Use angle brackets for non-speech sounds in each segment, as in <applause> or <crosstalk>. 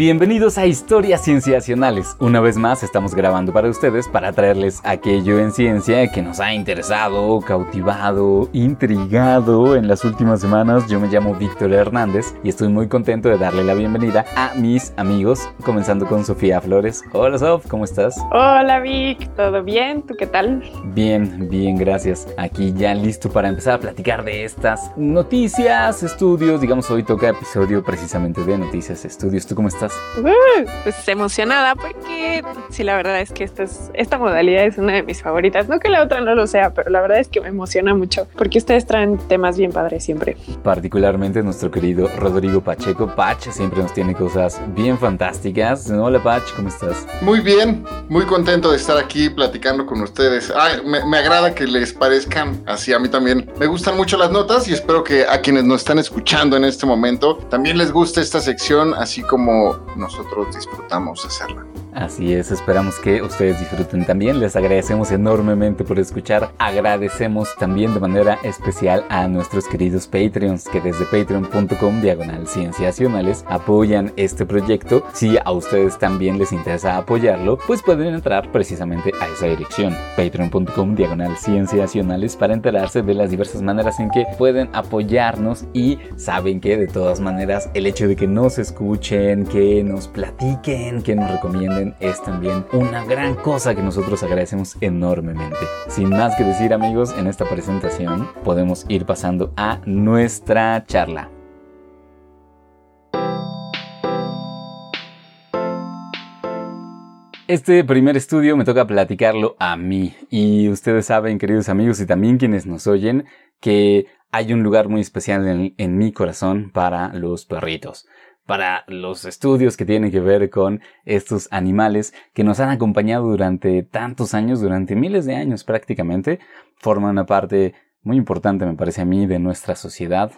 Bienvenidos a Historias Cienciacionales. Una vez más estamos grabando para ustedes para traerles aquello en ciencia que nos ha interesado, cautivado, intrigado en las últimas semanas. Yo me llamo Víctor Hernández y estoy muy contento de darle la bienvenida a mis amigos, comenzando con Sofía Flores. Hola Sof, ¿cómo estás? Hola Vic, ¿todo bien? ¿Tú qué tal? Bien, bien, gracias. Aquí ya listo para empezar a platicar de estas noticias, estudios. Digamos, hoy toca episodio precisamente de noticias, estudios. ¿Tú cómo estás? Uh, pues emocionada porque sí, la verdad es que esta, es, esta modalidad es una de mis favoritas. No que la otra no lo sea, pero la verdad es que me emociona mucho porque ustedes traen temas bien padres siempre. Particularmente nuestro querido Rodrigo Pacheco. Pach siempre nos tiene cosas bien fantásticas. Hola Pach, ¿cómo estás? Muy bien, muy contento de estar aquí platicando con ustedes. Ay, me, me agrada que les parezcan así a mí también. Me gustan mucho las notas y espero que a quienes nos están escuchando en este momento también les guste esta sección, así como nosotros disfrutamos hacerla. Así es, esperamos que ustedes disfruten también. Les agradecemos enormemente por escuchar. Agradecemos también de manera especial a nuestros queridos Patreons que desde patreon.com diagonal cienciacionales apoyan este proyecto. Si a ustedes también les interesa apoyarlo, pues pueden entrar precisamente a esa dirección. Patreon.com diagonal cienciacionales para enterarse de las diversas maneras en que pueden apoyarnos y saben que de todas maneras el hecho de que nos escuchen, que nos platiquen, que nos recomienden es también una gran cosa que nosotros agradecemos enormemente. Sin más que decir amigos, en esta presentación podemos ir pasando a nuestra charla. Este primer estudio me toca platicarlo a mí y ustedes saben, queridos amigos y también quienes nos oyen, que hay un lugar muy especial en, mi corazón para los perritos para los estudios que tienen que ver con estos animales que nos han acompañado durante tantos años, durante miles de años prácticamente, forman una parte muy importante, me parece a mí, de nuestra sociedad,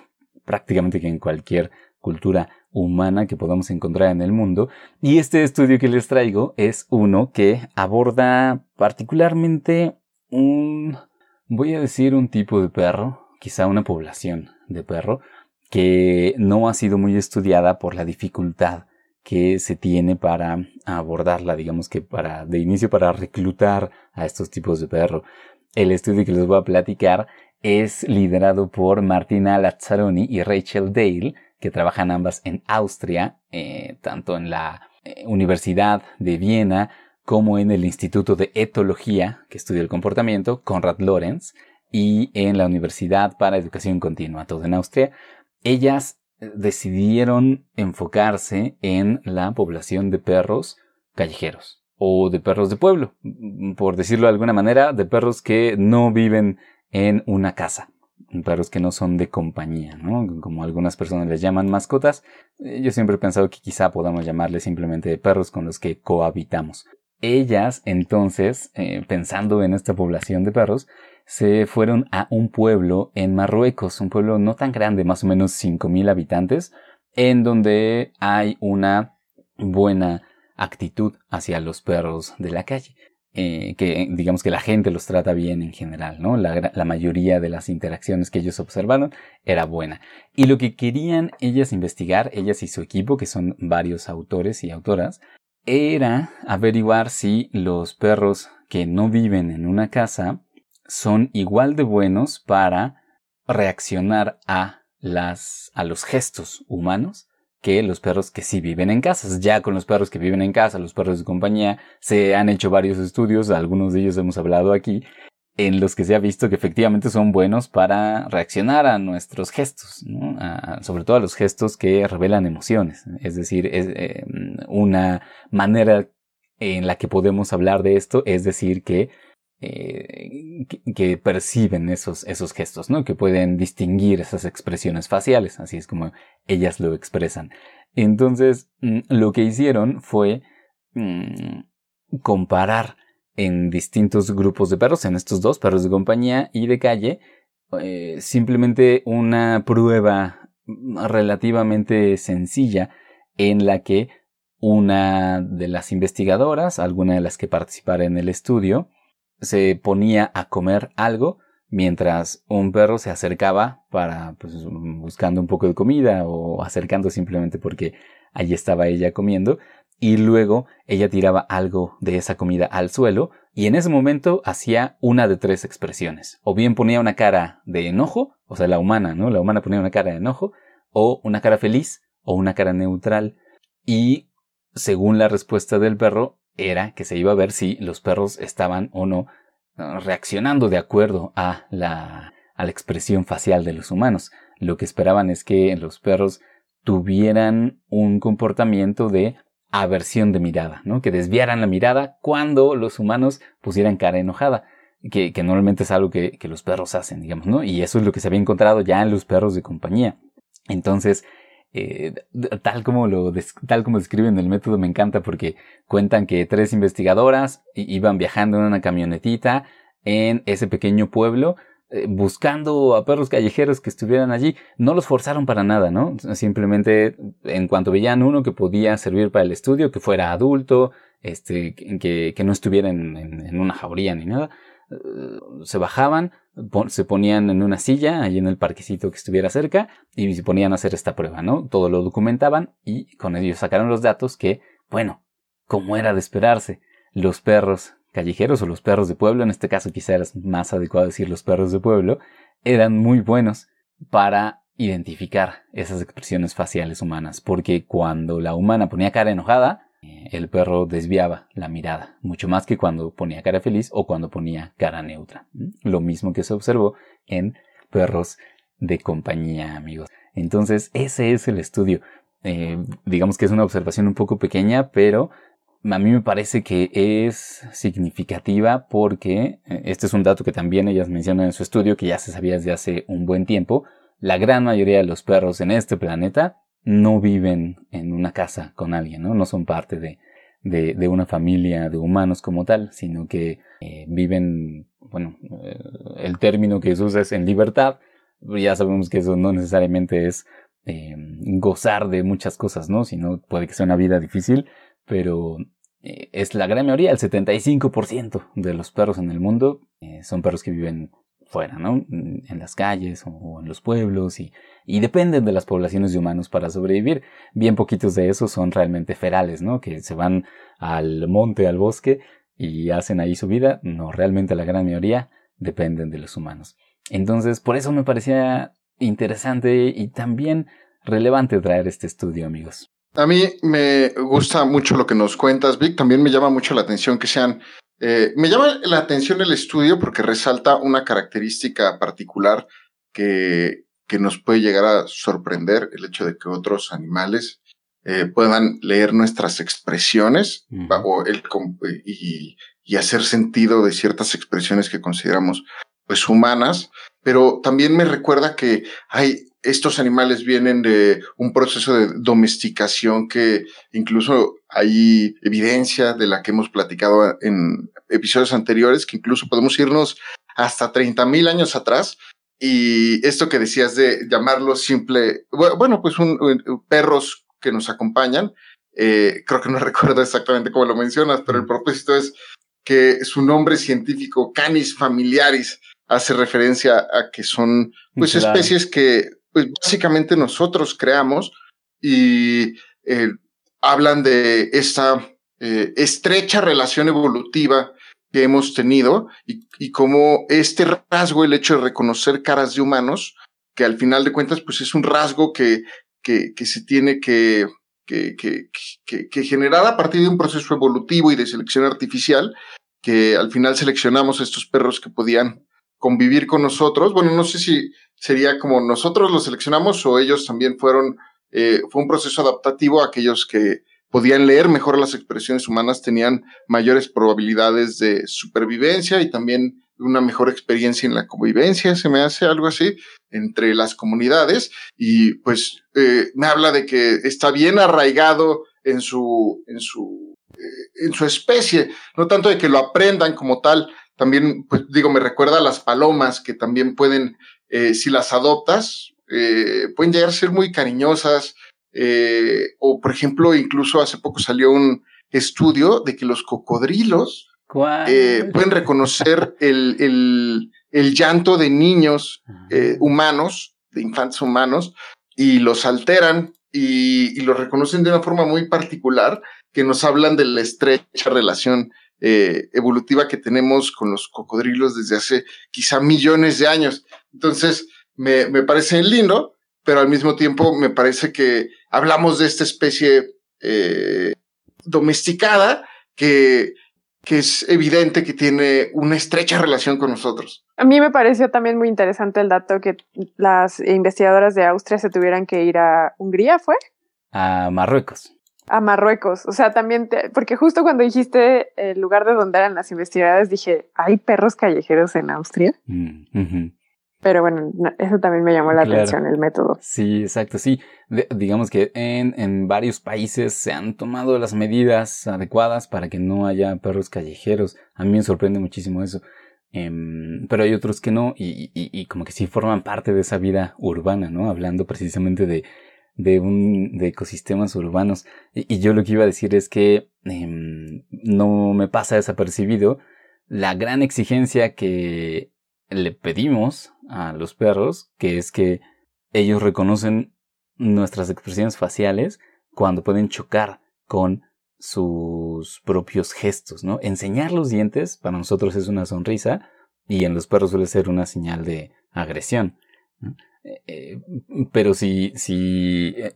prácticamente que en cualquier cultura humana que podamos encontrar en el mundo. Y este estudio que les traigo es uno que aborda particularmente un, voy a decir un tipo de perro, quizá una población de perro, que no ha sido muy estudiada por la dificultad que se tiene para abordarla, digamos que para, de inicio para reclutar a estos tipos de perro. El estudio que les voy a platicar es liderado por Martina Lazzaroni y Rachel Dale, que trabajan ambas en Austria, eh, tanto en la eh, Universidad de Viena como en el Instituto de Etología, que estudia el comportamiento, Konrad Lorenz, y en la Universidad para Educación Continua, todo en Austria, ellas eh, decidieron enfocarse en la población de perros callejeros o de perros de pueblo, mm, por decirlo de alguna manera, de perros que no viven en una casa, perros que no son de compañía, ¿no? Como algunas personas les llaman mascotas, eh, yo siempre he pensado que quizá podamos llamarles simplemente perros con los que cohabitamos. Ellas, entonces, eh, pensando en esta población de perros, se fueron a un pueblo en Marruecos, un pueblo no tan grande, más o menos 5.000 habitantes, en donde hay una buena actitud hacia los perros de la calle. Eh, que digamos que la gente los trata bien en general, ¿no? La, la, mayoría de las interacciones que ellos observaron era buena. Y lo que querían ellas investigar, ellas y su equipo, que son varios autores y autoras, era averiguar si los perros que no viven en una casa son igual de buenos para reaccionar a las a los gestos humanos que los perros que sí viven en casas. Ya con los perros que viven en casa, los perros de compañía, se han hecho varios estudios, algunos de ellos hemos hablado aquí, en los que se ha visto que efectivamente son buenos para reaccionar a nuestros gestos, sobre todo a los gestos que revelan emociones. Es decir, eh, una manera en la que podemos hablar de esto es decir que eh, que, perciben esos, esos gestos, ¿no? Que pueden distinguir esas expresiones faciales, así es como ellas lo expresan. Entonces, mm, lo que hicieron fue mm, comparar en distintos grupos de perros, en estos dos, perros de compañía y de calle, eh, simplemente una prueba relativamente sencilla en la que una de las investigadoras, alguna de las que participara en el estudio, se ponía a comer algo mientras un perro se acercaba para, pues, buscando un poco de comida o acercando simplemente porque allí estaba ella comiendo y luego ella tiraba algo de esa comida al suelo y en ese momento hacía una de tres expresiones. O bien ponía una cara de enojo, o sea, la humana, ¿no? La humana ponía una cara de enojo, o una cara feliz, o una cara neutral. Y según la respuesta del perro, era que se iba a ver si los perros estaban o no reaccionando de acuerdo a la, a la expresión facial de los humanos. Lo que esperaban es que los perros tuvieran un comportamiento de aversión de mirada, ¿no? Que desviaran la mirada cuando los humanos pusieran cara enojada, que, que normalmente es algo que, que, los perros hacen, digamos, ¿no? Y eso es lo que se había encontrado ya en los perros de compañía. Entonces, eh, tal como lo tal como describen el método me encanta porque cuentan que tres investigadoras iban viajando en una camionetita en ese pequeño pueblo eh, buscando a perros callejeros que estuvieran allí. No los forzaron para nada, ¿no? Simplemente en cuanto veían uno que podía servir para el estudio, que fuera adulto, este, que, que no estuviera en, una jauría ni nada, eh, se bajaban, se ponían en una silla allí en el parquecito que estuviera cerca y se ponían a hacer esta prueba, ¿no? Todo lo documentaban y con ello sacaron los datos que, bueno, como era de esperarse, los perros callejeros o los perros de pueblo, en este caso quizá era más adecuado decir los perros de pueblo, eran muy buenos para identificar esas expresiones faciales humanas, porque cuando la humana ponía cara enojada, el perro desviaba la mirada, mucho más que cuando ponía cara feliz o cuando ponía cara neutra. Lo mismo que se observó en perros de compañía, amigos. Entonces, ese es el estudio. Eh, digamos que es una observación un poco pequeña, pero a mí me parece que es significativa porque, eh, este es un dato que también ellas mencionan en su estudio, que ya se sabía desde hace un buen tiempo, la gran mayoría de los perros en este planeta no viven en una casa con alguien, ¿no? No son parte de, de, de una familia de humanos como tal, sino que eh, viven, bueno, eh, el término que se usa es en libertad. Ya sabemos que eso no necesariamente es eh, gozar de muchas cosas, ¿no? Sino puede que sea una vida difícil, pero es la gran mayoría, el 75% de los perros en el mundo son perros que viven fuera, ¿no? En las calles o en los pueblos y, dependen de las poblaciones de humanos para sobrevivir. Bien poquitos de esos son realmente ferales, ¿no? Que se van al monte, al bosque y hacen ahí su vida. No, realmente la gran mayoría dependen de los humanos. Entonces, por eso me parecía interesante y también relevante traer este estudio, amigos. A mí me gusta mucho lo que nos cuentas, Vic. También me llama mucho la atención que sean eh, me llama la atención el estudio porque resalta una característica particular que, que nos puede llegar a sorprender, el hecho de que otros animales eh, puedan leer nuestras expresiones o el, y, y, hacer sentido de ciertas expresiones que consideramos pues humanas, pero también me recuerda que hay estos animales vienen de un proceso de domesticación que incluso hay evidencia de la que hemos platicado en episodios anteriores, que incluso podemos irnos hasta 30 mil años atrás. Y esto que decías de llamarlo simple, bueno, pues un, perros que nos acompañan, eh, creo que no <laughs> recuerdo exactamente cómo lo mencionas, pero el propósito es que su nombre científico, Canis familiaris, hace referencia a que son pues especies que pues básicamente nosotros creamos y eh, hablan de esta eh, estrecha relación evolutiva que hemos tenido y, y cómo este rasgo, el hecho de reconocer caras de humanos, que al final de cuentas pues es un rasgo que, que, se tiene que, que, que, generar a partir de un proceso evolutivo y de selección artificial, que al final seleccionamos estos perros que podían convivir con nosotros. Bueno, no sé si sería como nosotros los seleccionamos o ellos también fueron, eh, fue un proceso adaptativo. Aquellos que podían leer mejor las expresiones humanas tenían mayores probabilidades de supervivencia y también una mejor experiencia en la convivencia, se me hace algo así, entre las comunidades. Y pues eh, me habla de que está bien arraigado en su, en su, eh, en su especie, no tanto de que lo aprendan como tal, también, pues digo, me recuerda a las palomas que también pueden, eh, si las adoptas, eh, pueden llegar a ser muy cariñosas. Eh, o, por ejemplo, incluso hace poco salió un estudio de que los cocodrilos pueden reconocer el, llanto de niños humanos, de infantes humanos, y los alteran y, los reconocen de una forma muy particular que nos hablan de la estrecha relación eh, evolutiva que tenemos con los cocodrilos desde hace quizá millones de años. Entonces, me, me parece lindo, pero al mismo tiempo me parece que hablamos de esta especie domesticada que que es evidente que tiene una estrecha relación con nosotros. A mí me pareció también muy interesante el dato que las investigadoras de Austria se tuvieran que ir a Hungría, ¿fue? A Marruecos. A Marruecos. O sea, también, porque justo cuando dijiste el lugar de donde eran las investigadoras, dije, ¿hay perros callejeros en Austria? Mm, pero bueno, eso también me llamó la atención, el método. Sí, exacto, sí. digamos que en, en varios países se han tomado las medidas adecuadas para que no haya perros callejeros. A mí me sorprende muchísimo eso. Em, pero hay otros que no, y, y, y, como que sí forman parte de esa vida urbana, ¿no? Hablando precisamente de, de un, de ecosistemas urbanos. Y, yo lo que iba a decir es que em, no me pasa desapercibido la gran exigencia que le pedimos a los perros, que es que ellos reconocen nuestras expresiones faciales cuando pueden chocar con sus propios gestos, ¿no? Enseñar los dientes para nosotros es una sonrisa y en los perros suele ser una señal de agresión. Eh, eh, pero si, si, eh,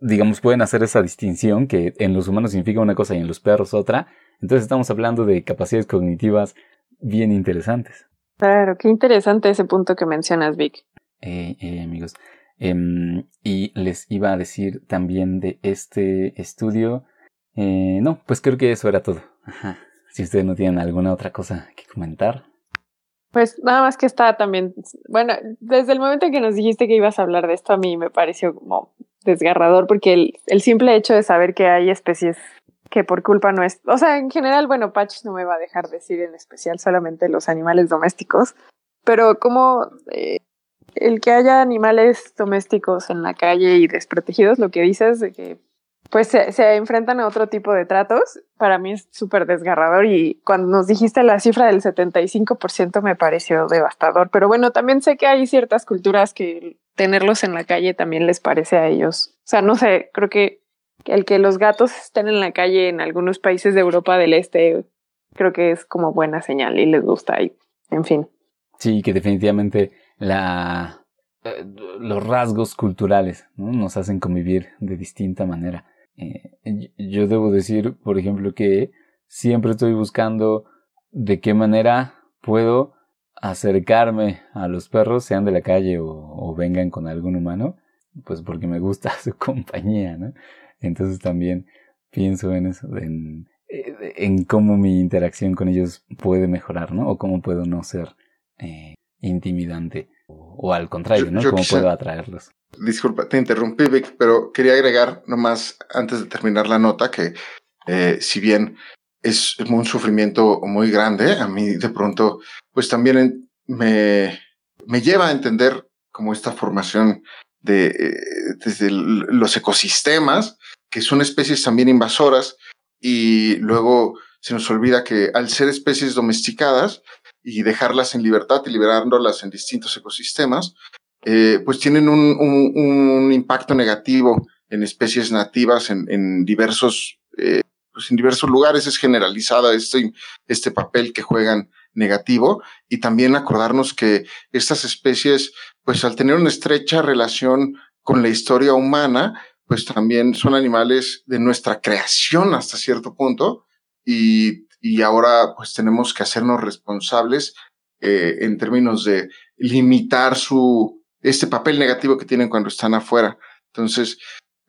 digamos, pueden hacer esa distinción que en los humanos significa una cosa y en los perros otra, entonces estamos hablando de capacidades cognitivas bien interesantes. Claro, qué interesante ese punto que mencionas, Vic. Eh, eh, amigos. Em, y les iba a decir también de este estudio. Eh, no, pues creo que eso era todo. Ajá. Si ustedes no tienen alguna otra cosa que comentar. Pues nada más que está también, bueno, desde el momento en que nos dijiste que ibas a hablar de esto, a mí me pareció como desgarrador, porque el, el simple hecho de saber que hay especies que por culpa no es, o sea, en general, bueno, Patch no me va a dejar decir en especial solamente los animales domésticos, pero como eh, el que haya animales domésticos en la calle y desprotegidos, lo que dices de que pues se, se enfrentan a otro tipo de tratos, para mí es súper desgarrador y cuando nos dijiste la cifra del 75% me pareció devastador, pero bueno, también sé que hay ciertas culturas que tenerlos en la calle también les parece a ellos, o sea, no sé, creo que el que los gatos estén en la calle en algunos países de Europa del Este, creo que es como buena señal y les gusta y, en fin. Sí, que definitivamente la, eh, los rasgos culturales nos hacen convivir de distinta manera. Eh, yo debo decir, por ejemplo, que siempre estoy buscando de qué manera puedo acercarme a los perros, sean de la calle o, o vengan con algún humano, pues porque me gusta <laughs> su compañía, ¿no? Entonces también pienso en eso, en, eh, en cómo mi interacción con ellos puede mejorar, ¿no? O cómo puedo no ser eh, intimidante. O, al contrario, ¿no? ¿Cómo puedo atraerlos? Disculpa, te interrumpí, Vic, pero quería agregar nomás antes de terminar la nota que eh, si bien es un sufrimiento muy grande, a mí de pronto, pues también me, me lleva a entender como esta formación de, eh, desde los ecosistemas, que son especies también invasoras, y luego se nos olvida que al ser especies domesticadas y dejarlas en libertad y liberándolas en distintos ecosistemas, eh, pues tienen un, impacto negativo en especies nativas en, en diversos, eh, pues en diversos lugares. Es generalizada este, este papel que juegan negativo y también acordarnos que estas especies, pues al tener una estrecha relación con la historia humana, pues también son animales de nuestra creación hasta cierto punto y, y ahora pues tenemos que hacernos responsables eh, en términos de limitar su, este papel negativo que tienen cuando están afuera. Entonces,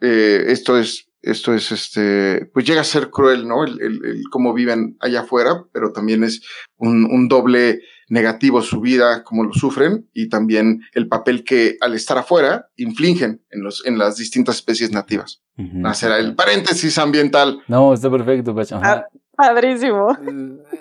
eh, esto es esto es este, pues llega a ser cruel, ¿no? El, el, cómo viven allá afuera, pero también es un, un, doble negativo su vida, cómo lo sufren, y también el papel que al estar afuera infligen en los, en las distintas especies nativas. Hacer el paréntesis ambiental. No, está perfecto, Pacho. Ah, padrísimo.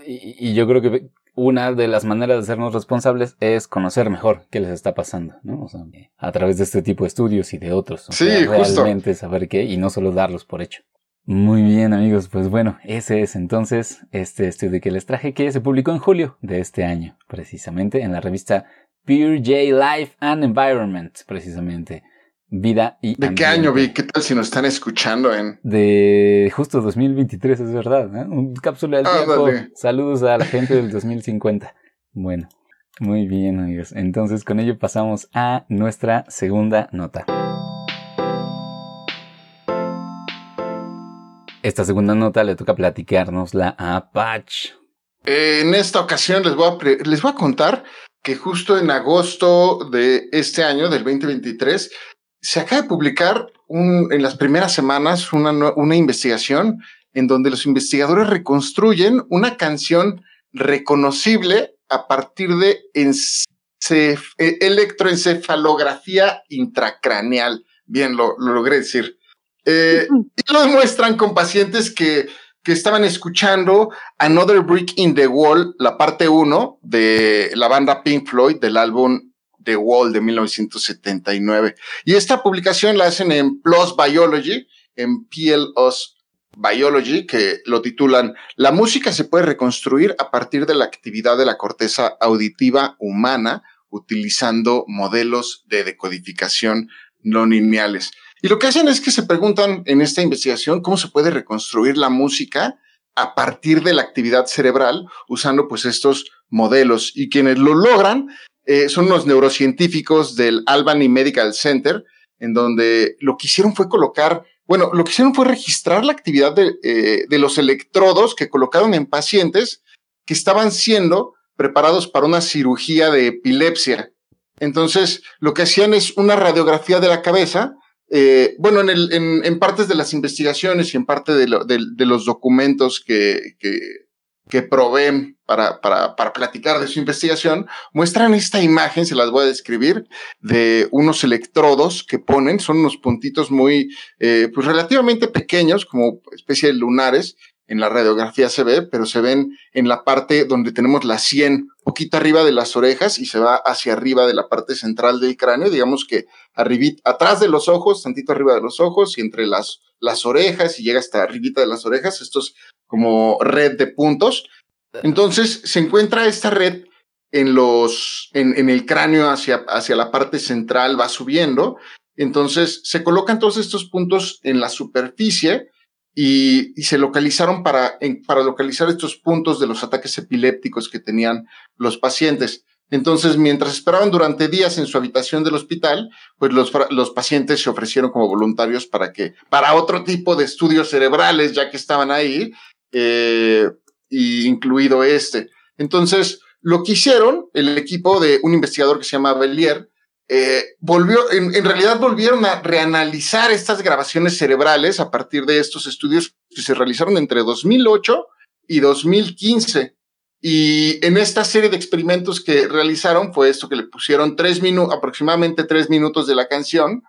Y, y, yo creo que una de las maneras de hacernos responsables es conocer mejor qué les está pasando, ¿no? O sea, a través de este tipo de estudios y de otros. sí, realmente saber qué y no solo darlos por hecho. Muy bien amigos, pues bueno, ese es entonces este estudio que les traje que se publicó en julio de este año, precisamente en la revista Pure J Life and Environment, precisamente. Vida y... ¿De qué año vi? ¿Qué tal si nos están escuchando en...? De justo 2023, es verdad, ¿no? Un cápsula del ah, tiempo. Saludos a la gente del 2050. Bueno, muy bien amigos. Entonces con ello pasamos a nuestra segunda nota. Esta segunda nota le toca platicarnosla a Patch. en esta ocasión les voy, a les voy a contar que justo en agosto de este año, del 2023, se acaba de publicar un, en las primeras semanas una, una investigación en donde los investigadores reconstruyen una canción reconocible a partir de e, electroencefalografía intracraneal. Bien, lo, lo logré decir. Eh, y lo demuestran con pacientes que, que estaban escuchando Another Brick in the Wall, la parte 1 de la banda Pink Floyd del álbum The Wall de 1979. Y esta publicación la hacen en PLOS Biology, en PLOS Biology, que lo titulan La música se puede reconstruir a partir de la actividad de la corteza auditiva humana utilizando modelos de decodificación no lineales. Y lo que hacen es que se preguntan en esta investigación cómo se puede reconstruir la música a partir de la actividad cerebral usando pues estos modelos y quienes lo logran eh, son unos neurocientíficos del Albany Medical Center en donde lo que hicieron fue colocar, bueno, lo que hicieron fue registrar la actividad de, eh, de los electrodos que colocaron en pacientes que estaban siendo preparados para una cirugía de epilepsia. Entonces, lo que hacían es una radiografía de la cabeza eh, bueno, en, el, en, partes de las investigaciones y en parte de, de, de los documentos que, que, que proveen para, para, para, platicar de su investigación, muestran esta imagen, se las voy a describir, de unos electrodos que ponen, son unos puntitos muy, eh, pues relativamente pequeños, como especie de lunares, en la radiografía se ve, pero se ven en la parte donde tenemos la sien, poquito arriba de las orejas y se va hacia arriba de la parte central del cráneo, digamos que arribita, atrás de los ojos, tantito arriba de los ojos y entre las, las orejas y llega hasta arribita de las orejas, esto es como red de puntos. Entonces se encuentra esta red en los, en, en el cráneo hacia, hacia la parte central, va subiendo. Entonces se colocan todos estos puntos en la superficie y, y, se localizaron para, en, para localizar estos puntos de los ataques epilépticos que tenían los pacientes. Entonces, mientras esperaban durante días en su habitación del hospital, pues los, los pacientes se ofrecieron como voluntarios para que, para otro tipo de estudios cerebrales, ya que estaban ahí, eh, incluido este. Entonces, lo que hicieron, el equipo de un investigador que se llama Bellier, eh, volvió, en, en, realidad volvieron a reanalizar estas grabaciones cerebrales a partir de estos estudios que se realizaron entre 2008 y 2015. Y en esta serie de experimentos que realizaron fue esto que le pusieron tres minutos, aproximadamente tres minutos de la canción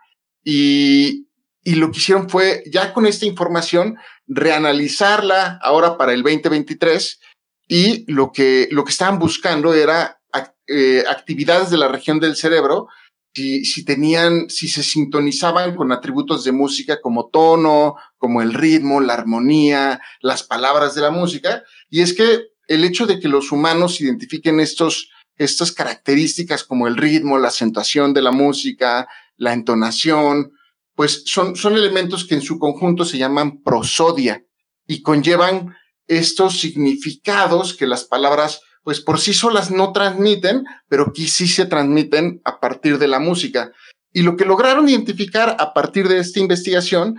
y, y lo que hicieron fue ya con esta información reanalizarla ahora para el 2023 y lo que, lo que estaban buscando era eh, actividades de la región del cerebro si, si tenían, si se sintonizaban con atributos de música como tono, como el ritmo, la armonía, las palabras de la música. Y es que el hecho de que los humanos identifiquen estos, estas características como el ritmo, la acentuación de la música, la entonación, pues son, son elementos que en su conjunto se llaman prosodia y conllevan estos significados que las palabras pues por sí solas no transmiten, pero que sí se transmiten a partir de la música. Y lo que lograron identificar a partir de esta investigación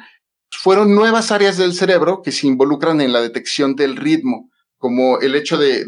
fueron nuevas áreas del cerebro que se involucran en la detección del ritmo, como el hecho de,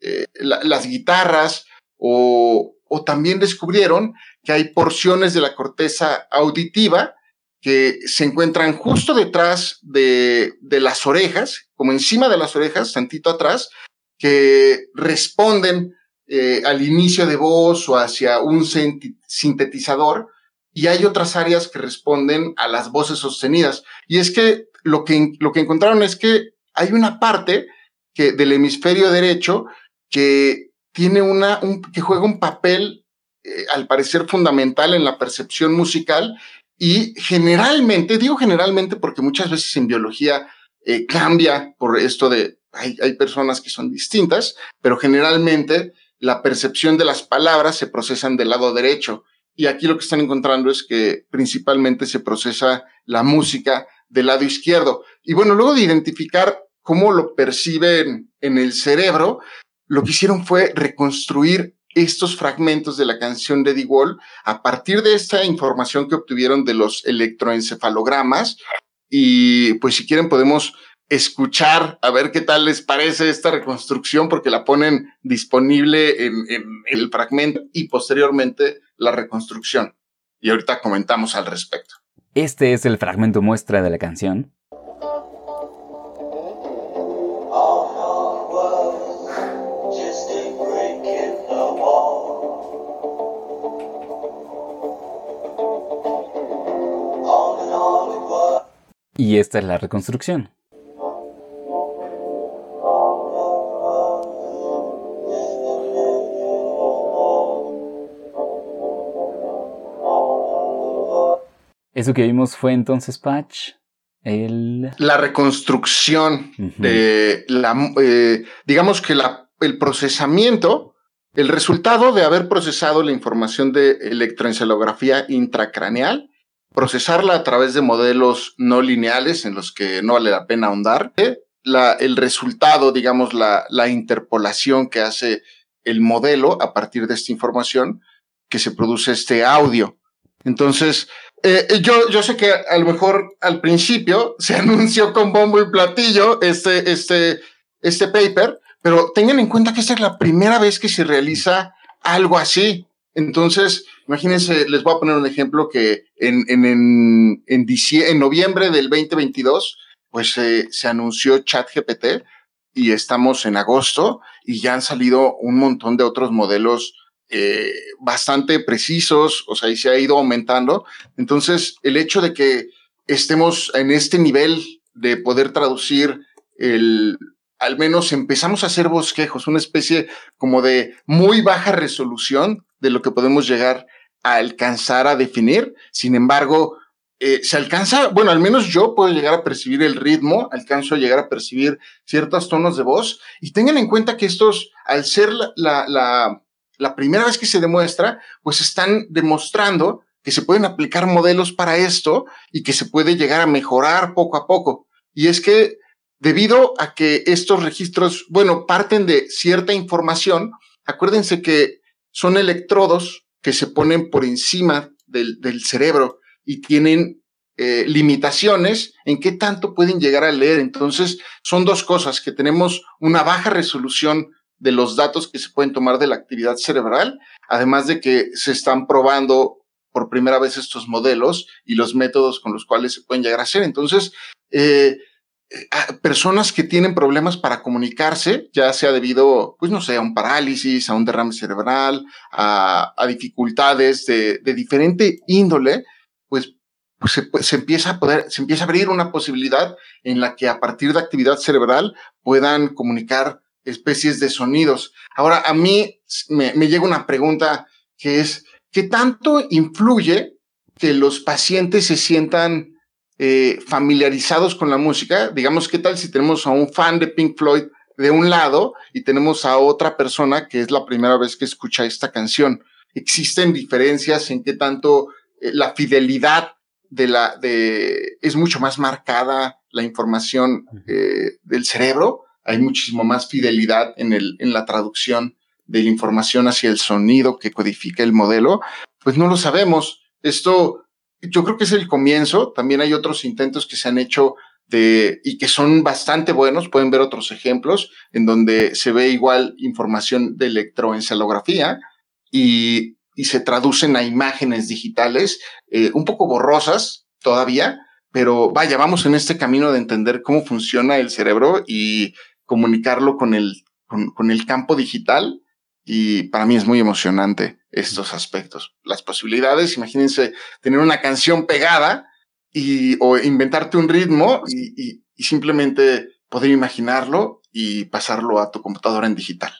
eh, la, las guitarras o, también descubrieron que hay porciones de la corteza auditiva que se encuentran justo detrás de, de las orejas, como encima de las orejas, tantito atrás, que responden eh, al inicio de voz o hacia un sintetizador y hay otras áreas que responden a las voces sostenidas. Y es que lo que, lo que encontraron es que hay una parte que, del hemisferio derecho que tiene una, un, que juega un papel, eh, al parecer fundamental en la percepción musical y generalmente, digo generalmente porque muchas veces en biología eh, cambia por esto de, hay, hay personas que son distintas, pero generalmente la percepción de las palabras se procesan del lado derecho. Y aquí lo que están encontrando es que principalmente se procesa la música del lado izquierdo. Y bueno, luego de identificar cómo lo perciben en el cerebro, lo que hicieron fue reconstruir estos fragmentos de la canción de The Wall a partir de esta información que obtuvieron de los electroencefalogramas. Y pues si quieren podemos escuchar a ver qué tal les parece esta reconstrucción porque la ponen disponible en, el fragmento y posteriormente la reconstrucción. Y ahorita comentamos al respecto. Este es el fragmento muestra de la canción. Y esta es la reconstrucción. Eso que vimos fue entonces, Patch, el... La reconstrucción de la, eh, digamos que la, el procesamiento, el resultado de haber procesado la información de electroencefalografía intracraneal, procesarla a través de modelos no lineales en los que no vale la pena ahondar, la, el resultado, digamos, la, la interpolación que hace el modelo a partir de esta información que se produce este audio. Entonces, eh, yo, yo sé que a lo mejor al principio <laughs> se anunció con bombo y platillo este, este, este paper, pero tengan en cuenta que esta es la primera vez que se realiza algo así. Entonces, imagínense, les voy a poner un ejemplo que en, en, en, en, en noviembre del 2022, pues se anunció ChatGPT y estamos en agosto y ya han salido un montón de otros modelos eh, bastante precisos, o sea, y se ha ido aumentando. Entonces, el hecho de que estemos en este nivel de poder traducir el, al menos empezamos a hacer bosquejos, una especie como de muy baja resolución de lo que podemos llegar a alcanzar a definir. Sin embargo, eh, se alcanza, bueno, al menos yo puedo llegar a percibir el ritmo, alcanzo a llegar a percibir ciertos tonos de voz y tengan en cuenta que estos, al ser la, la la primera vez que se demuestra, pues están demostrando que se pueden aplicar modelos para esto y que se puede llegar a mejorar poco a poco. Y es que debido a que estos registros, bueno, parten de cierta información, acuérdense que son electrodos que se ponen por encima del, del cerebro y tienen eh, limitaciones en qué tanto pueden llegar a leer. Entonces, son dos cosas, que tenemos una baja resolución de los datos que se pueden tomar de la actividad cerebral, además de que se están probando por primera vez estos modelos y los métodos con los cuales se pueden llegar a hacer. Entonces, eh, eh, personas que tienen problemas para comunicarse, ya sea debido, pues no sé, a un parálisis, a un derrame cerebral, a, dificultades de, diferente índole, pues, pues se, se, empieza a poder, se empieza a abrir una posibilidad en la que a partir de actividad cerebral puedan comunicar especies de sonidos. Ahora, a mí me, llega una pregunta que es, ¿qué tanto influye que los pacientes se sientan eh, familiarizados con la música? Digamos, ¿qué tal si tenemos a un fan de Pink Floyd de un lado y tenemos a otra persona que es la primera vez que escucha esta canción? ¿Existen diferencias en qué tanto eh, la fidelidad de la, de, es mucho más marcada la información eh, del cerebro? Hay muchísimo más fidelidad en, el, en la traducción de la información hacia el sonido que codifica el modelo, pues no lo sabemos. Esto yo creo que es el comienzo. También hay otros intentos que se han hecho de, y que son bastante buenos. Pueden ver otros ejemplos en donde se ve igual información de electroencefalografía y, y se traducen a imágenes digitales eh, un poco borrosas todavía, pero vaya, vamos en este camino de entender cómo funciona el cerebro y comunicarlo con el, con, el campo digital y para mí es muy emocionante estos aspectos. Las posibilidades, imagínense tener una canción pegada y, o inventarte un ritmo y, y, simplemente poder imaginarlo y pasarlo a tu computadora en digital.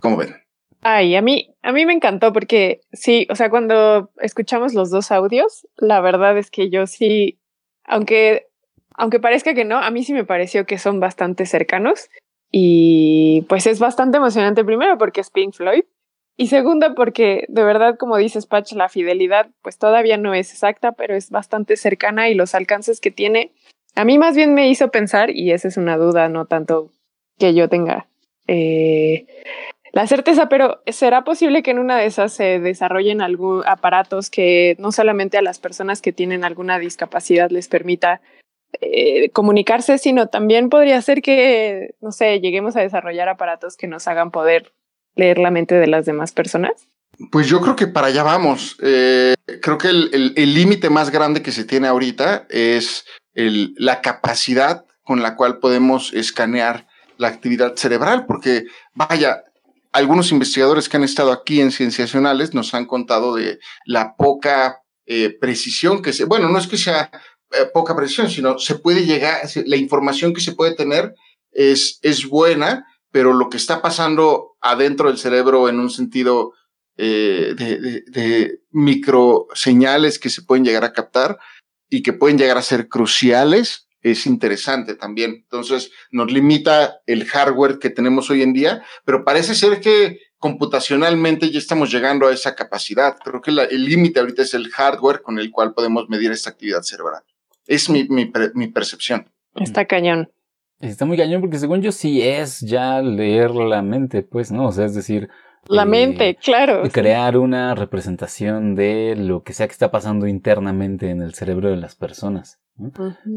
¿Cómo ven? Ay, a mí, a mí me encantó porque sí, o sea, cuando escuchamos los dos audios, la verdad es que yo sí, aunque, aunque parezca que no, a mí sí me pareció que son bastante cercanos y pues es bastante emocionante primero porque es Pink Floyd y segundo porque de verdad, como dices Patch, la fidelidad pues todavía no es exacta, pero es bastante cercana y los alcances que tiene, a mí más bien me hizo pensar, y esa es una duda, no tanto que yo tenga. Eh, la certeza, pero ¿será posible que en una de esas se desarrollen algún aparatos que no solamente a las personas que tienen alguna discapacidad les permita eh, comunicarse, sino también podría ser que, no sé, lleguemos a desarrollar aparatos que nos hagan poder leer la mente de las demás personas? Pues yo creo que para allá vamos. Eh, creo que el límite más grande que se tiene ahorita es el, la capacidad con la cual podemos escanear la actividad cerebral, porque vaya, algunos investigadores que han estado aquí en Cienciacionales nos han contado de la poca eh, precisión que se, bueno, no es que sea eh, poca precisión, sino se puede llegar, la información que se puede tener es, es buena, pero lo que está pasando adentro del cerebro en un sentido eh, de, de, de micro señales que se pueden llegar a captar y que pueden llegar a ser cruciales es interesante también. Entonces, nos limita el hardware que tenemos hoy en día, pero parece ser que computacionalmente ya estamos llegando a esa capacidad. Creo que el límite ahorita es el hardware con el cual podemos medir esta actividad cerebral. Es mi, mi, mi percepción. Está cañón. Está muy cañón porque según yo sí es ya leer la mente, pues, ¿no? O sea, es decir... La mente, claro. Crear una representación de lo que sea que está pasando internamente en el cerebro de las personas.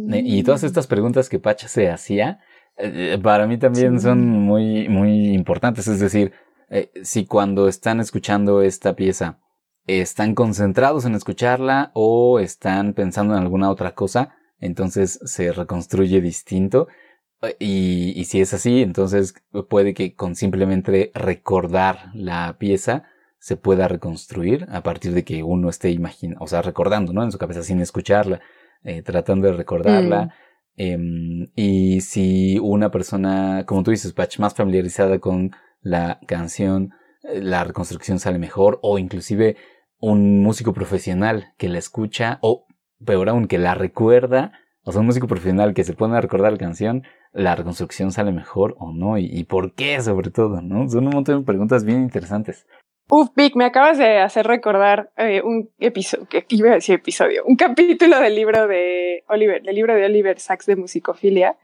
Y todas estas preguntas que Pacha se hacía, eh, para mí también son muy, muy importantes. Es decir, eh, si cuando están escuchando esta pieza están concentrados en escucharla o están pensando en alguna otra cosa, entonces se reconstruye distinto. Y, y si es así, entonces puede que con simplemente recordar la pieza se pueda reconstruir a partir de que uno esté imaginando, o sea, recordando, ¿no? En su cabeza sin escucharla. Eh, tratando de recordarla. Mm. Em, y si una persona, como tú dices, Patch, más familiarizada con la canción, eh, la reconstrucción sale mejor, o inclusive un músico profesional que la escucha, o peor aún, que la recuerda, o sea, un músico profesional que se pone a recordar la canción, la reconstrucción sale mejor o no, y, y por qué sobre todo, ¿no? Son un montón de preguntas bien interesantes. Uf, Vic, me acabas de hacer recordar eh, un episodio, que iba a decir episodio, un capítulo del libro de Oliver, del libro de Oliver Sacks de musicofilia,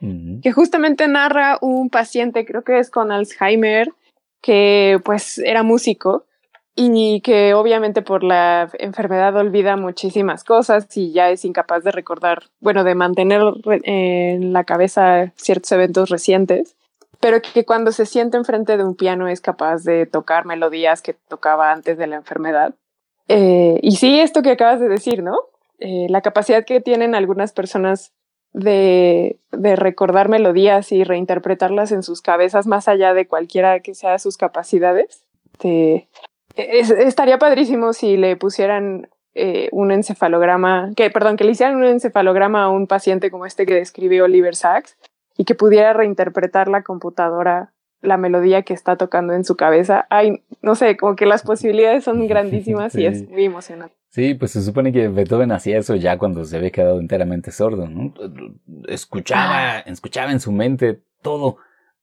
que justamente narra un paciente, creo que es con Alzheimer, que pues era músico y que obviamente por la enfermedad olvida muchísimas cosas y ya es incapaz de recordar, bueno, de mantener en la cabeza ciertos eventos recientes pero que cuando se siente enfrente de un piano es capaz de tocar melodías que tocaba antes de la enfermedad. Eh, y sí, esto que acabas de decir, ¿no? Eh, la capacidad que tienen algunas personas de, de, recordar melodías y reinterpretarlas en sus cabezas más allá de cualquiera que sea sus capacidades. Estaría padrísimo si le pusieran eh, un encefalograma, que, perdón, que le hicieran un encefalograma a un paciente como este que describió Oliver Sacks y que pudiera reinterpretar la computadora la melodía que está tocando en su cabeza. Ay, no sé, como que las posibilidades son grandísimas y es <laughs> muy emocionante. Sí, pues se supone que Beethoven hacía eso ya cuando se había quedado enteramente sordo, ¿no? Escuchaba, ah. escuchaba en su mente todo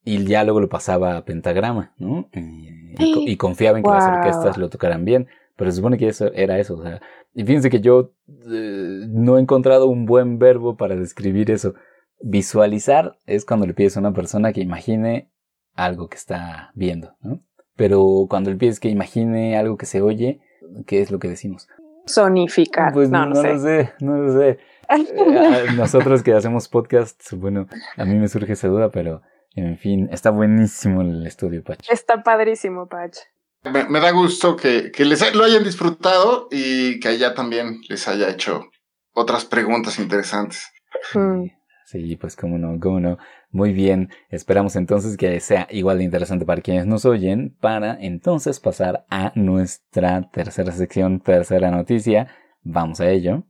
y ya luego lo pasaba a pentagrama, ¿no? Y, confiaba en que las orquestas lo tocaran bien, pero se supone que eso era eso, o sea, y fíjense que yo eh, no he encontrado un buen verbo para describir eso. Visualizar es cuando le pides a una persona que imagine algo que está viendo, ¿no? Pero cuando le pides que imagine algo que se oye, ¿qué es lo que decimos? Sonificar. Pues no, no, lo sé, no lo sé. <laughs> Eh, nosotros que hacemos podcasts, bueno, a mí me surge esa duda, pero en fin, está buenísimo el estudio, Pach. Está padrísimo, Pach. Me, da gusto que, que les lo hayan disfrutado y que allá también les haya hecho otras preguntas interesantes. Mm. Sí, pues cómo no, cómo no. Muy bien, esperamos entonces que sea igual de interesante para quienes nos oyen, para entonces pasar a nuestra tercera sección, tercera noticia. Vamos a ello.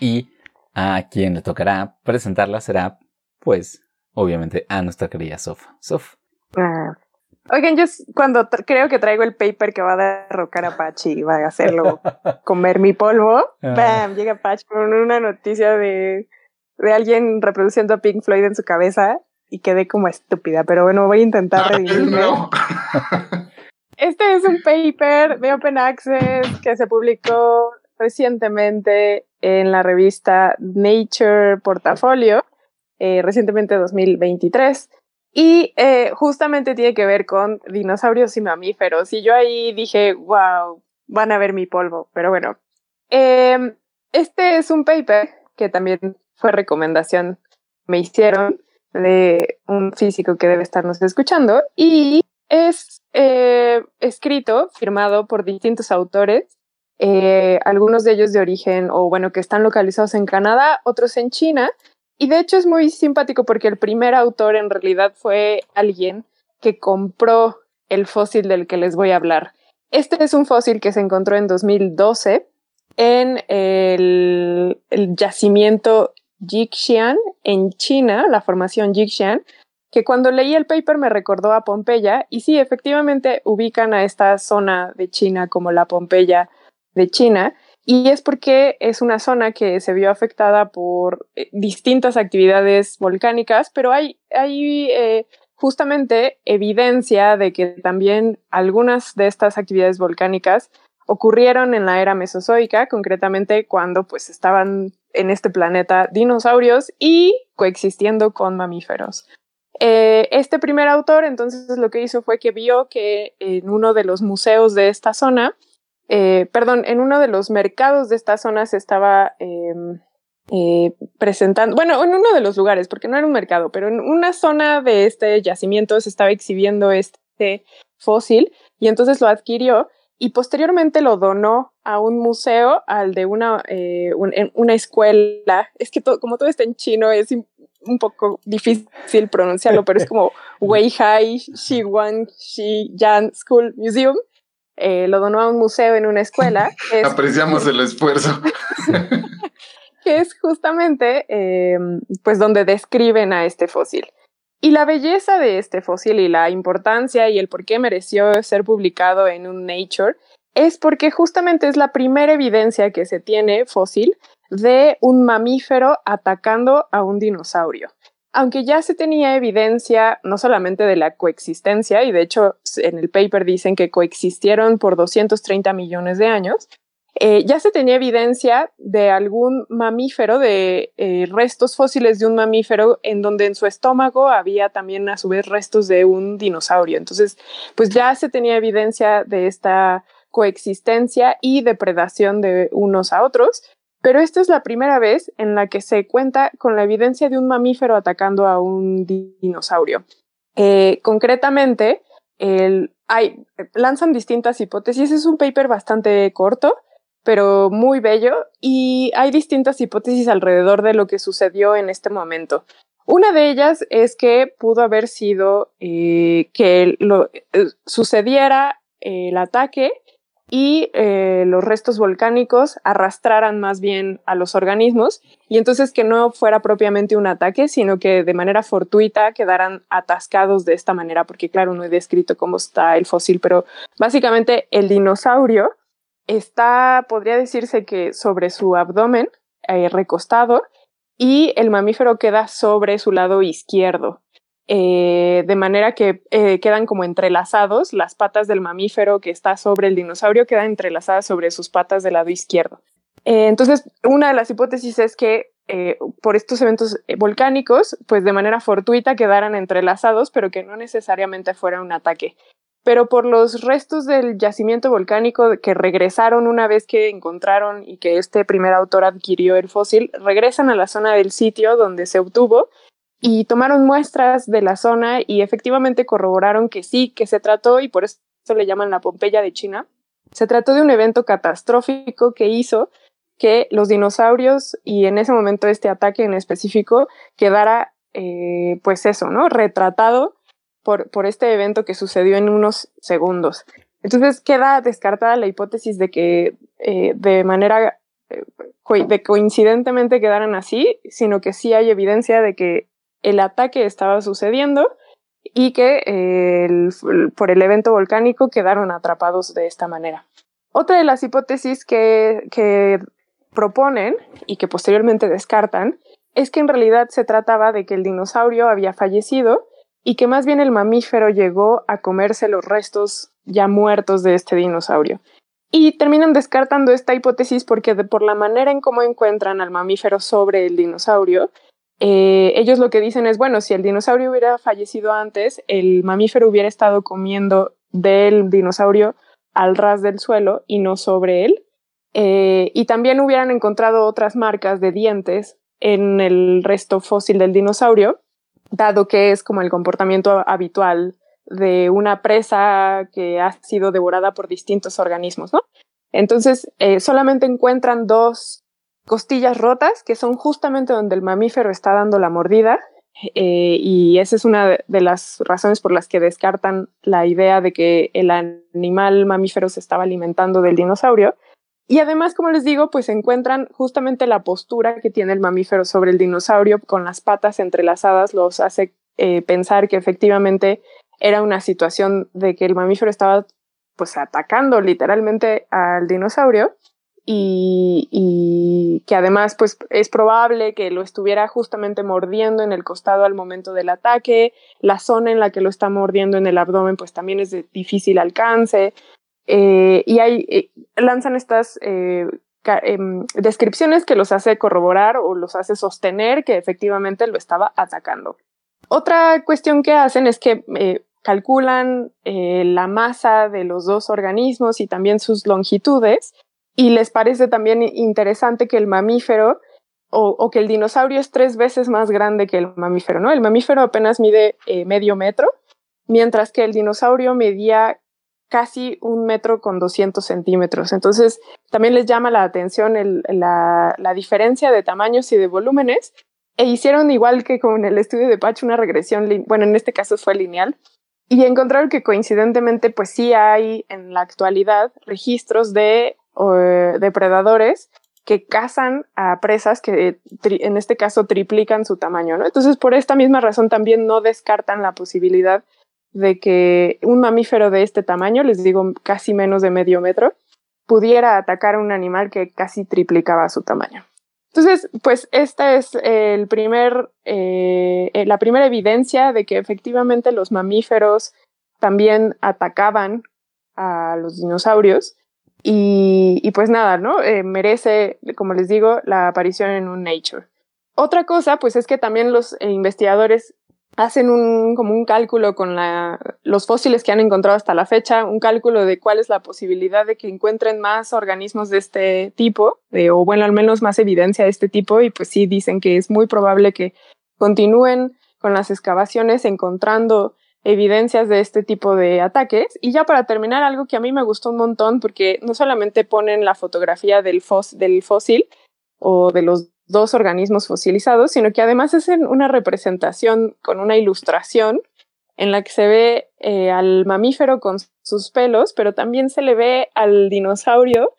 Y a quien le tocará presentarla será, pues, obviamente a nuestra querida Sof. Sof. Ah. Oigan, yo cuando creo que traigo el paper que va a derrocar a Pachi y va a hacerlo <laughs> comer mi polvo, ah. ¡bam! Llega Pachi con una noticia de, de alguien reproduciendo a Pink Floyd en su cabeza y quedé como estúpida, pero bueno, voy a intentar redimirme. <laughs> Este es un paper de Open Access que se publicó recientemente en la revista Nature Portfolio, eh, recientemente 2023. Y eh, justamente tiene que ver con dinosaurios y mamíferos. Y yo ahí dije, wow, van a ver mi polvo. Pero bueno, em, este es un paper que también fue recomendación, me hicieron de un físico que debe estarnos escuchando. Y es eh, escrito, firmado por distintos autores, eh, algunos de ellos de origen o bueno, que están localizados en Canadá, otros en China. Y de hecho es muy simpático porque el primer autor en realidad fue alguien que compró el fósil del que les voy a hablar. Este es un fósil que se encontró en 2012 en el, el yacimiento Jixian en China, la formación Jixian, que cuando leí el paper me recordó a Pompeya y sí, efectivamente ubican a esta zona de China como la Pompeya de China y es porque es una zona que se vio afectada por eh, distintas actividades volcánicas, pero hay, hay eh, justamente evidencia de que también algunas de estas actividades volcánicas ocurrieron en la era mesozoica, concretamente cuando pues estaban en este planeta dinosaurios y coexistiendo con mamíferos. Eh, este primer autor entonces lo que hizo fue que vio que en uno de los museos de esta zona, eh, perdón, en uno de los mercados de esta zona se estaba em, eh, presentando, bueno, en uno de los lugares, porque no era un mercado, pero en una zona de este yacimiento se estaba exhibiendo este fósil y entonces lo adquirió y posteriormente lo donó a un museo, al de una, una escuela. Es que como todo está en chino, es un poco difícil pronunciarlo, pero es como <laughs> Weihai Shiwan Shiyan School Museum. Eh, lo donó a un museo en una escuela. <laughs> Apreciamos el esfuerzo. <laughs> que es justamente eh, pues donde describen a este fósil. Y la belleza de este fósil y la importancia y el por qué mereció ser publicado en un Nature es porque justamente es la primera evidencia que se tiene fósil de un mamífero atacando a un dinosaurio. Aunque ya se tenía evidencia no solamente de la coexistencia, y de hecho en el paper dicen que coexistieron por 230 millones de años, eh, ya se tenía evidencia de algún mamífero, de eh, restos fósiles de un mamífero, en donde en su estómago había también a su vez restos de un dinosaurio. Entonces, pues ya se tenía evidencia de esta coexistencia y depredación de unos a otros. Pero esta es la primera vez en la que se cuenta con la evidencia de un mamífero atacando a un dinosaurio. Eh, concretamente, lanzan distintas hipótesis. Es un paper bastante corto, pero muy bello, y hay distintas hipótesis alrededor de lo que sucedió en este momento. Una de ellas es que pudo haber sido eh, que lo, eh, sucediera el ataque y eh, los restos volcánicos arrastraran más bien a los organismos y entonces que no fuera propiamente un ataque, sino que de manera fortuita quedaran atascados de esta manera, porque claro, no he descrito cómo está el fósil, pero básicamente el dinosaurio está, podría decirse que sobre su abdomen, eh, recostado, y el mamífero queda sobre su lado izquierdo. Eh, de manera que eh, quedan como entrelazados, las patas del mamífero que está sobre el dinosaurio quedan entrelazadas sobre sus patas del lado izquierdo. Eh, entonces, una de las hipótesis es que por estos eventos volcánicos, pues de manera fortuita quedaran entrelazados, pero que no necesariamente fuera un ataque. Pero por los restos del yacimiento volcánico que regresaron una vez que encontraron y que este primer autor adquirió el fósil, regresan a la zona del sitio donde se obtuvo y tomaron muestras de la zona y efectivamente corroboraron que sí, que se trató, y por eso le llaman la Pompeya de China, se trató de un evento catastrófico que hizo que los dinosaurios y en ese momento este ataque en específico quedara, eh, pues eso, ¿no? Retratado por, por este evento que sucedió en unos segundos. Entonces queda descartada la hipótesis de que eh, de manera eh, de coincidentemente quedaran así, sino que sí hay evidencia de que el ataque estaba sucediendo y que eh, por el evento volcánico quedaron atrapados de esta manera. Otra de las hipótesis que, que proponen y que posteriormente descartan es que en realidad se trataba de que el dinosaurio había fallecido y que más bien el mamífero llegó a comerse los restos ya muertos de este dinosaurio. Y terminan descartando esta hipótesis porque por la manera en cómo encuentran al mamífero sobre el dinosaurio, eh, ellos lo que dicen es, bueno, si el dinosaurio hubiera fallecido antes, el mamífero hubiera estado comiendo del dinosaurio al ras del suelo y no sobre él. Eh, y también hubieran encontrado otras marcas de dientes en el resto fósil del dinosaurio, dado que es como el comportamiento habitual de una presa que ha sido devorada por distintos organismos, ¿no? Entonces, eh, solamente encuentran dos costillas rotas, que son justamente donde el mamífero está dando la mordida, eh, y esa es una de las razones por las que descartan la idea de que el animal mamífero se estaba alimentando del dinosaurio. Y además, como les digo, pues encuentran justamente la postura que tiene el mamífero sobre el dinosaurio con las patas entrelazadas, los hace eh, pensar que efectivamente era una situación de que el mamífero estaba pues atacando literalmente al dinosaurio y, que además pues es probable que lo estuviera justamente mordiendo en el costado al momento del ataque, la zona en la que lo está mordiendo en el abdomen pues también es de difícil alcance eh, y hay, eh, lanzan estas eh, em, descripciones que los hace corroborar o los hace sostener que efectivamente lo estaba atacando. Otra cuestión que hacen es que calculan la masa de los dos organismos y también sus longitudes y les parece también interesante que el mamífero o, que el dinosaurio es tres veces más grande que el mamífero, ¿no? El mamífero apenas mide eh, medio metro, mientras que el dinosaurio medía casi un metro con 200 centímetros. Entonces, también les llama la atención la, diferencia de tamaños y de volúmenes. E hicieron igual que con el estudio de Patch una regresión, bueno, en este caso fue lineal, y encontraron que coincidentemente, pues sí hay en la actualidad registros de eh, depredadores que cazan a presas que en este caso triplican su tamaño, ¿no? Entonces, por esta misma razón también no descartan la posibilidad de que un mamífero de este tamaño, les digo casi menos de medio metro, pudiera atacar a un animal que casi triplicaba su tamaño. Entonces, pues esta es el primer, eh, la primera evidencia de que efectivamente los mamíferos también atacaban a los dinosaurios y, pues nada, ¿no? Eh, merece, como les digo, la aparición en un Nature. Otra cosa, pues es que también los eh, investigadores hacen un, como un cálculo con los fósiles que han encontrado hasta la fecha, un cálculo de cuál es la posibilidad de que encuentren más organismos de este tipo, o bueno, al menos más evidencia de este tipo, y pues sí dicen que es muy probable que continúen con las excavaciones encontrando evidencias de este tipo de ataques. Y ya para terminar, algo que a mí me gustó un montón, porque no solamente ponen la fotografía del, del fósil o de los dos organismos fosilizados, sino que además hacen una representación con una ilustración en la que se ve eh, al mamífero con sus pelos, pero también se le ve al dinosaurio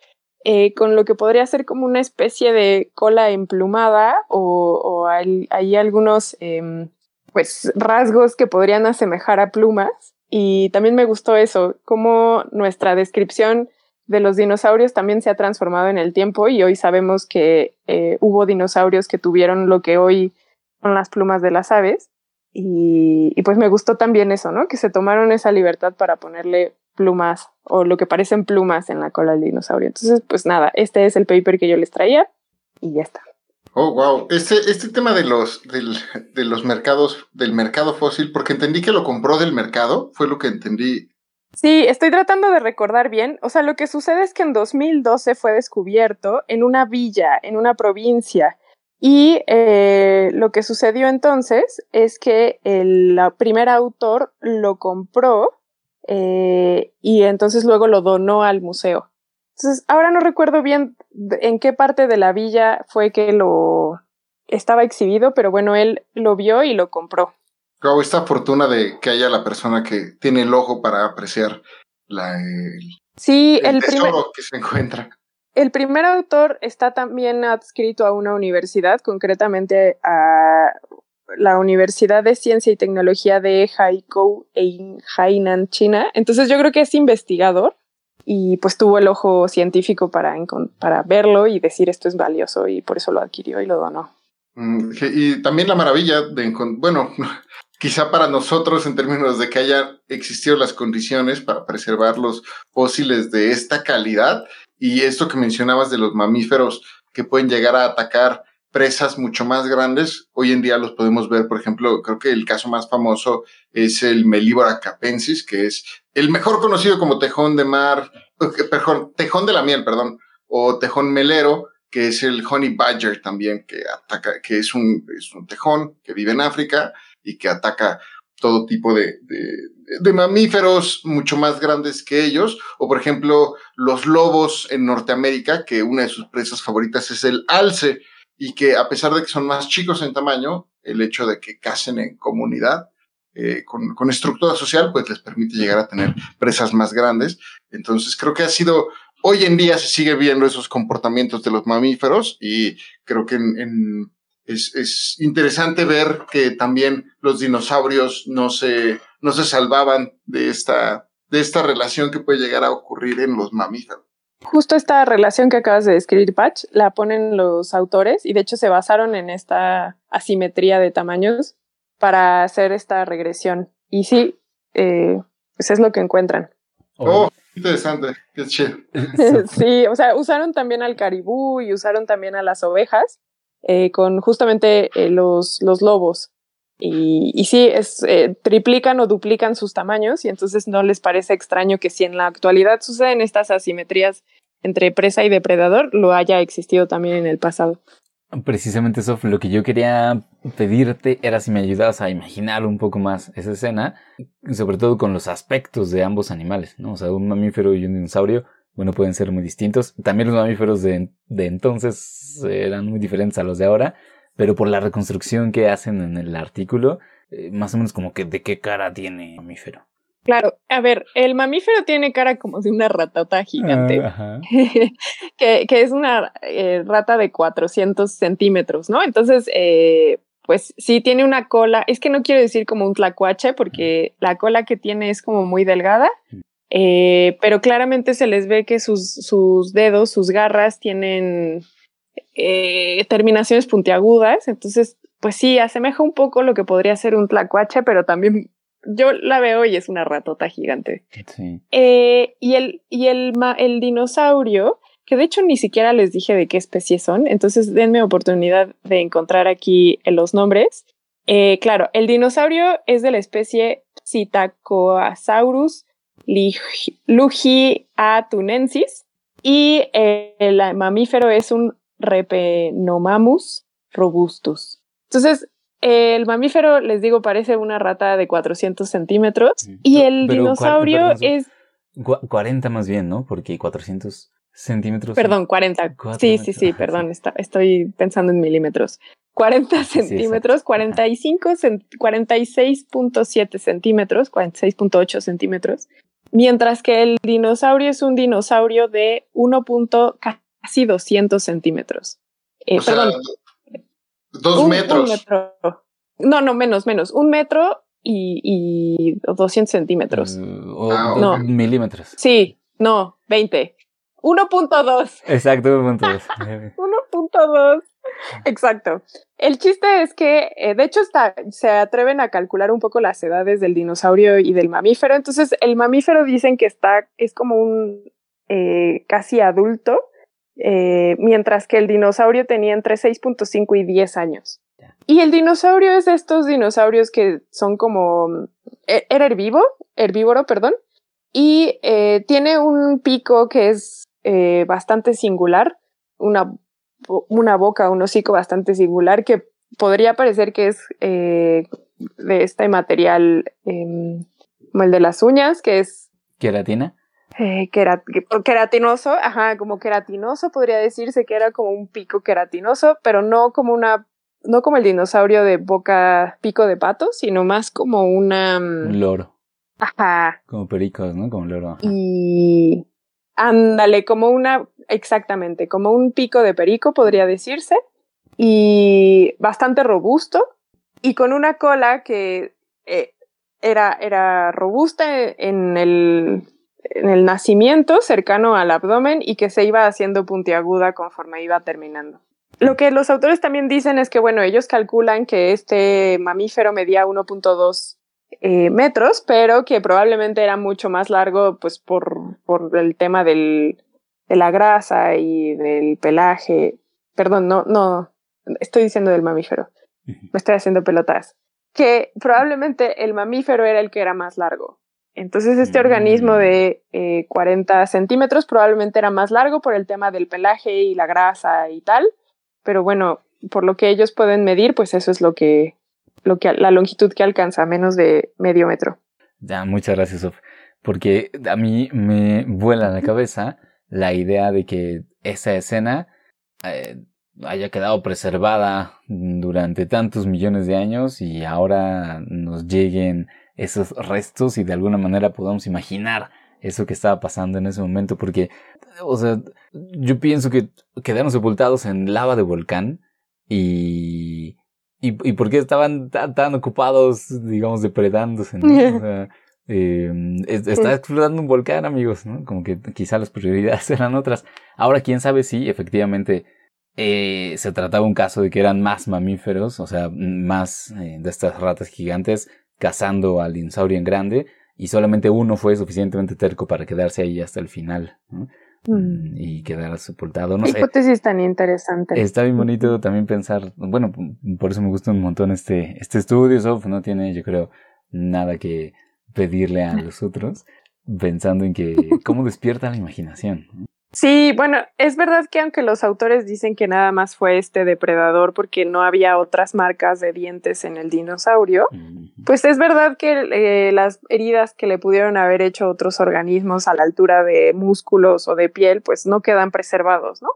eh, con lo que podría ser como una especie de cola emplumada o, o hay, algunos em, pues rasgos que podrían asemejar a plumas. Y también me gustó eso, cómo nuestra descripción de los dinosaurios también se ha transformado en el tiempo y hoy sabemos que eh, hubo dinosaurios que tuvieron lo que hoy son las plumas de las aves. Y, y, pues me gustó también eso, ¿no? Que se tomaron esa libertad para ponerle plumas o lo que parecen plumas en la cola del dinosaurio. Entonces, pues nada, este es el paper que yo les traía y ya está. Oh, wow. Este, este tema de los, del, de los mercados, del mercado fósil, porque entendí que lo compró del mercado, fue lo que entendí. Sí, estoy tratando de recordar bien. O sea, lo que sucede es que en 2012 fue descubierto en una villa, en una provincia. Y eh, lo que sucedió entonces es que el primer autor lo compró eh, y entonces luego lo donó al museo. Entonces, ahora no recuerdo bien en qué parte de la villa fue que lo estaba exhibido, pero bueno, él lo vio y lo compró. Wow, esta fortuna de que haya la persona que tiene el ojo para apreciar la, el, sí, el, primer, que se encuentra. El primer autor está también adscrito a una universidad, concretamente a la Universidad de Ciencia y Tecnología de Haikou en Hainan, China. Entonces yo creo que es investigador y pues tuvo el ojo científico para, para verlo y decir esto es valioso y por eso lo adquirió y lo donó. Mm, y también la maravilla de bueno, <laughs> quizá para nosotros en términos de que haya existido las condiciones para preservar los fósiles de esta calidad y esto que mencionabas de los mamíferos que pueden llegar a atacar presas mucho más grandes. Hoy en día los podemos ver, por ejemplo, creo que el caso más famoso es el Melibora capensis, que es el mejor conocido como tejón de mar, perdón, tejón de la miel, perdón, o tejón melero, que es el honey badger también, que ataca, que es un, es un tejón que vive en África y que ataca todo tipo de, de, mamíferos mucho más grandes que ellos, o por ejemplo los lobos en Norteamérica, que una de sus presas favoritas es el alce, y que a pesar de que son más chicos en tamaño, el hecho de que casen en comunidad, eh, con, con, estructura social, pues les permite llegar a tener presas más grandes. Entonces creo que ha sido, hoy en día se sigue viendo esos comportamientos de los mamíferos y creo que en, es, es, interesante ver que también los dinosaurios no se, no se salvaban de esta, de esta relación que puede llegar a ocurrir en los mamíferos. Justo esta relación que acabas de describir, Patch, la ponen los autores y de hecho se basaron en esta asimetría de tamaños para hacer esta regresión. Y sí, eh, pues es lo que encuentran. Oh, interesante, qué chido. <laughs> sí, o sea, usaron también al caribú y usaron también a las ovejas eh, con justamente eh, los, los lobos. Y, y sí, es, eh, triplican o duplican sus tamaños y entonces no les parece extraño que si en la actualidad suceden estas asimetrías entre presa y depredador, lo haya existido también en el pasado. Precisamente eso, lo que yo quería pedirte era si me ayudabas a imaginar un poco más esa escena, sobre todo con los aspectos de ambos animales, ¿no? O sea, un mamífero y un dinosaurio, bueno, pueden ser muy distintos. También los mamíferos de, de entonces eran muy diferentes a los de ahora, pero por la reconstrucción que hacen en el artículo, eh, más o menos como que de qué cara tiene el mamífero. Claro, a ver, el mamífero tiene cara como de una ratota gigante, ah, <laughs> que, que, es una eh, rata de 400 centímetros, ¿no? Entonces, eh, pues sí tiene una cola, es que no quiero decir como un tlacuache, porque la cola que tiene es como muy delgada, eh, pero claramente se les ve que sus, sus dedos, sus garras tienen eh, terminaciones puntiagudas, entonces, pues sí, asemeja un poco lo que podría ser un tlacuache, pero también yo la veo y es una ratota gigante. Eh, y el, y el, el dinosaurio, que de hecho ni siquiera les dije de qué especie son, entonces denme oportunidad de encontrar aquí los nombres. Eh, claro, el dinosaurio es de la especie Psittacosaurus lugiatunensis y el mamífero es un Repenomamus robustus. Entonces, el mamífero, les digo, parece una rata de 400 centímetros y el dinosaurio es... 40 más bien, ¿no? Porque 400 centímetros. Perdón, 40. sí, sí, sí, perdón, estoy pensando en milímetros. 40 centímetros, 45, 46.7 centímetros, 46.8 centímetros, mientras que el dinosaurio es un dinosaurio de 1 casi 200 centímetros. Eh, perdón. Dos metros. No, no, menos, menos. Un metro y, y 200 centímetros. Uh, ah, no. Milímetros. Sí, no, 20. 1.2. Exacto, 1.2. 1.2. <laughs> Exacto. El chiste es que, eh, de hecho, está, se atreven a calcular un poco las edades del dinosaurio y del mamífero. Entonces, el mamífero dicen que está, es como un eh, casi adulto eh, mientras que el dinosaurio tenía entre 6.5 y 10 años. Y el dinosaurio es de estos dinosaurios que son como... E, era herbívoro, herbívoro, perdón, y eh, tiene un pico que es eh, bastante singular, una, una boca, un hocico bastante singular que podría parecer que es de este material em, como el de las uñas, que es... ¿Queratina? Eh, queratinoso, ajá, como queratinoso podría decirse que era como un pico queratinoso, pero no como una, no como el dinosaurio de boca pico de pato, sino más como una... Mm, un loro. Ajá. Como pericos, ¿no? Como loro. Y ándale, como una, exactamente, como un pico de perico podría decirse, y bastante robusto, y con una cola que eh, era, era robusta en el, en el nacimiento, cercano al abdomen, y que se iba haciendo puntiaguda conforme iba terminando. Lo que los autores también dicen es que, bueno, ellos calculan que este mamífero medía 1.2 eh, metros, pero que probablemente era mucho más largo, pues por, por el tema del, de la grasa y del pelaje. Perdón, no, no, estoy diciendo del mamífero. Me estoy haciendo pelotas. Que probablemente el mamífero era el que era más largo. Entonces este organismo mm. de eh, 40 centímetros probablemente era más largo por el tema del pelaje y la grasa y tal. Pero bueno, por lo que ellos pueden medir, pues eso es lo que, lo que la longitud que alcanza, menos de medio metro. Ya, muchas gracias, Sof. Porque a mí me vuela la cabeza la idea de que esa escena eh, haya quedado preservada durante tantos millones de años y ahora nos lleguen esos restos y de alguna manera podamos imaginar eso que estaba pasando en ese momento porque, o sea, yo pienso que quedaron sepultados en lava de volcán y... ¿Y, y por qué estaban tan, ocupados, digamos, depredándose? ¿no? eh, <laughs> está explotando un volcán, amigos, ¿no? Como que quizá las prioridades <laughs> eran otras. Ahora, quién sabe si efectivamente eh, se trataba un caso de que eran más mamíferos, o sea, más eh, de estas ratas gigantes cazando al dinosaurio en grande, y solamente uno fue suficientemente terco para quedarse ahí hasta el final. ¿no? Mm. y quedar sepultado. No Hipótesis tan interesante. Está bien bonito también pensar, bueno, por eso me gusta un montón este, este estudio, Sof, no tiene, yo creo, nada que pedirle a los otros, pensando en que cómo despierta la imaginación. Sí, bueno, es verdad que aunque los autores dicen que nada más fue este depredador porque no había otras marcas de dientes en el dinosaurio, pues es verdad que eh, las heridas que le pudieron haber hecho otros organismos a la altura de músculos o de piel, pues no quedan preservados, ¿no?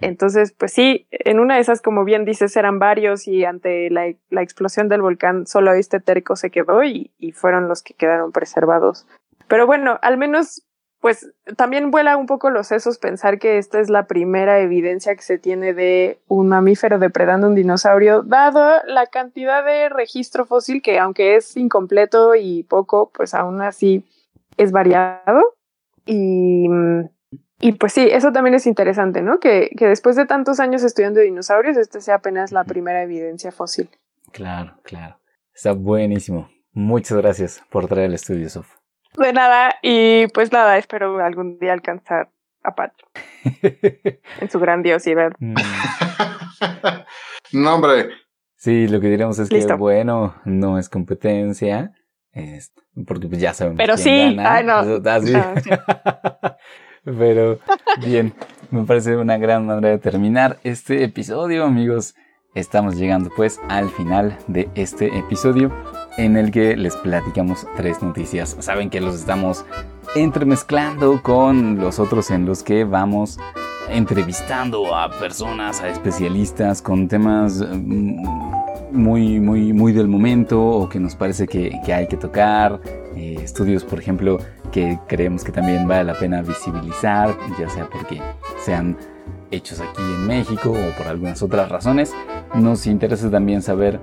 Entonces, pues sí, en una de esas, como bien dices, eran varios y ante la, la explosión del volcán solo este terco se quedó y, y, fueron los que quedaron preservados. Pero bueno, al menos, pues también vuela un poco los sesos pensar que esta es la primera evidencia que se tiene de un mamífero depredando un dinosaurio, dado la cantidad de registro fósil que aunque es incompleto y poco, pues aún así es variado. Y y pues sí, eso también es interesante, ¿no? Que, que después de tantos años estudiando dinosaurios, este sea apenas la primera evidencia fósil. Claro, claro. Está buenísimo. Muchas gracias por traer el estudio, Sof. De nada, y pues nada, espero algún día alcanzar a Pacho <laughs> en su grandiosidad. Mm. no, hombre. Sí, lo que diremos es que, bueno, no es competencia, es, porque pues ya sabemos. Pero sí, ay no. Ah, <laughs> Pero bien, me parece una gran manera de terminar este episodio, amigos. Estamos llegando pues al final de este episodio en el que les platicamos tres noticias. Saben que los estamos entremezclando con los otros en los que vamos entrevistando a personas, a especialistas con temas mm, muy, muy, muy del momento o que nos parece que, hay que tocar. Eh, estudios, por ejemplo, que creemos que también vale la pena visibilizar, ya sea porque sean hechos aquí en México o por algunas otras razones. Nos interesa también saber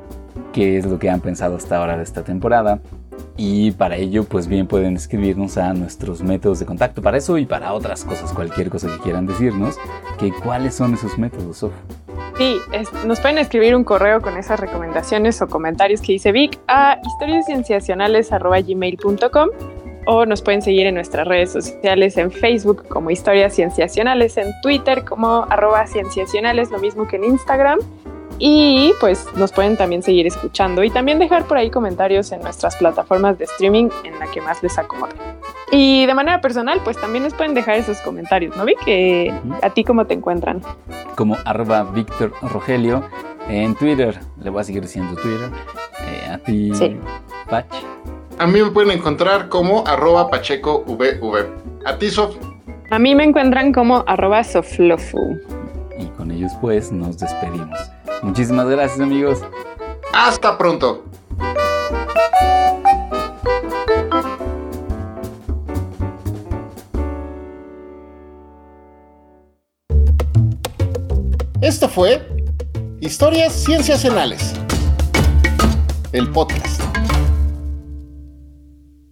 qué es lo que han pensado hasta ahora de esta temporada. Y para ello, pues bien pueden escribirnos a nuestros métodos de contacto para eso y para otras cosas, cualquier cosa que quieran decirnos, que cuáles son esos métodos, Sof. Sí, nos pueden escribir un correo con esas recomendaciones o comentarios que dice Vic a historiascienciacionales.gmail.com o nos pueden seguir en nuestras redes sociales en Facebook como Historias Cienciacionales, en Twitter como arroba cienciacionales, lo mismo que en Instagram. Y pues nos pueden también seguir escuchando y también dejar por ahí comentarios en nuestras plataformas de streaming en la que más les acomode. Y de manera personal, pues también les pueden dejar esos comentarios, ¿no? Vi que a ti cómo te encuentran. Como arroba Víctor Rogelio en Twitter. Le voy a seguir diciendo Twitter. Eh, a ti, Pach. A mí me pueden encontrar como arroba pachecovv. A ti, Sof. A mí me encuentran como arroba soflofu. Y con ellos pues nos despedimos. Muchísimas gracias amigos. Hasta pronto. Esto fue Historias Cienciacionales el podcast.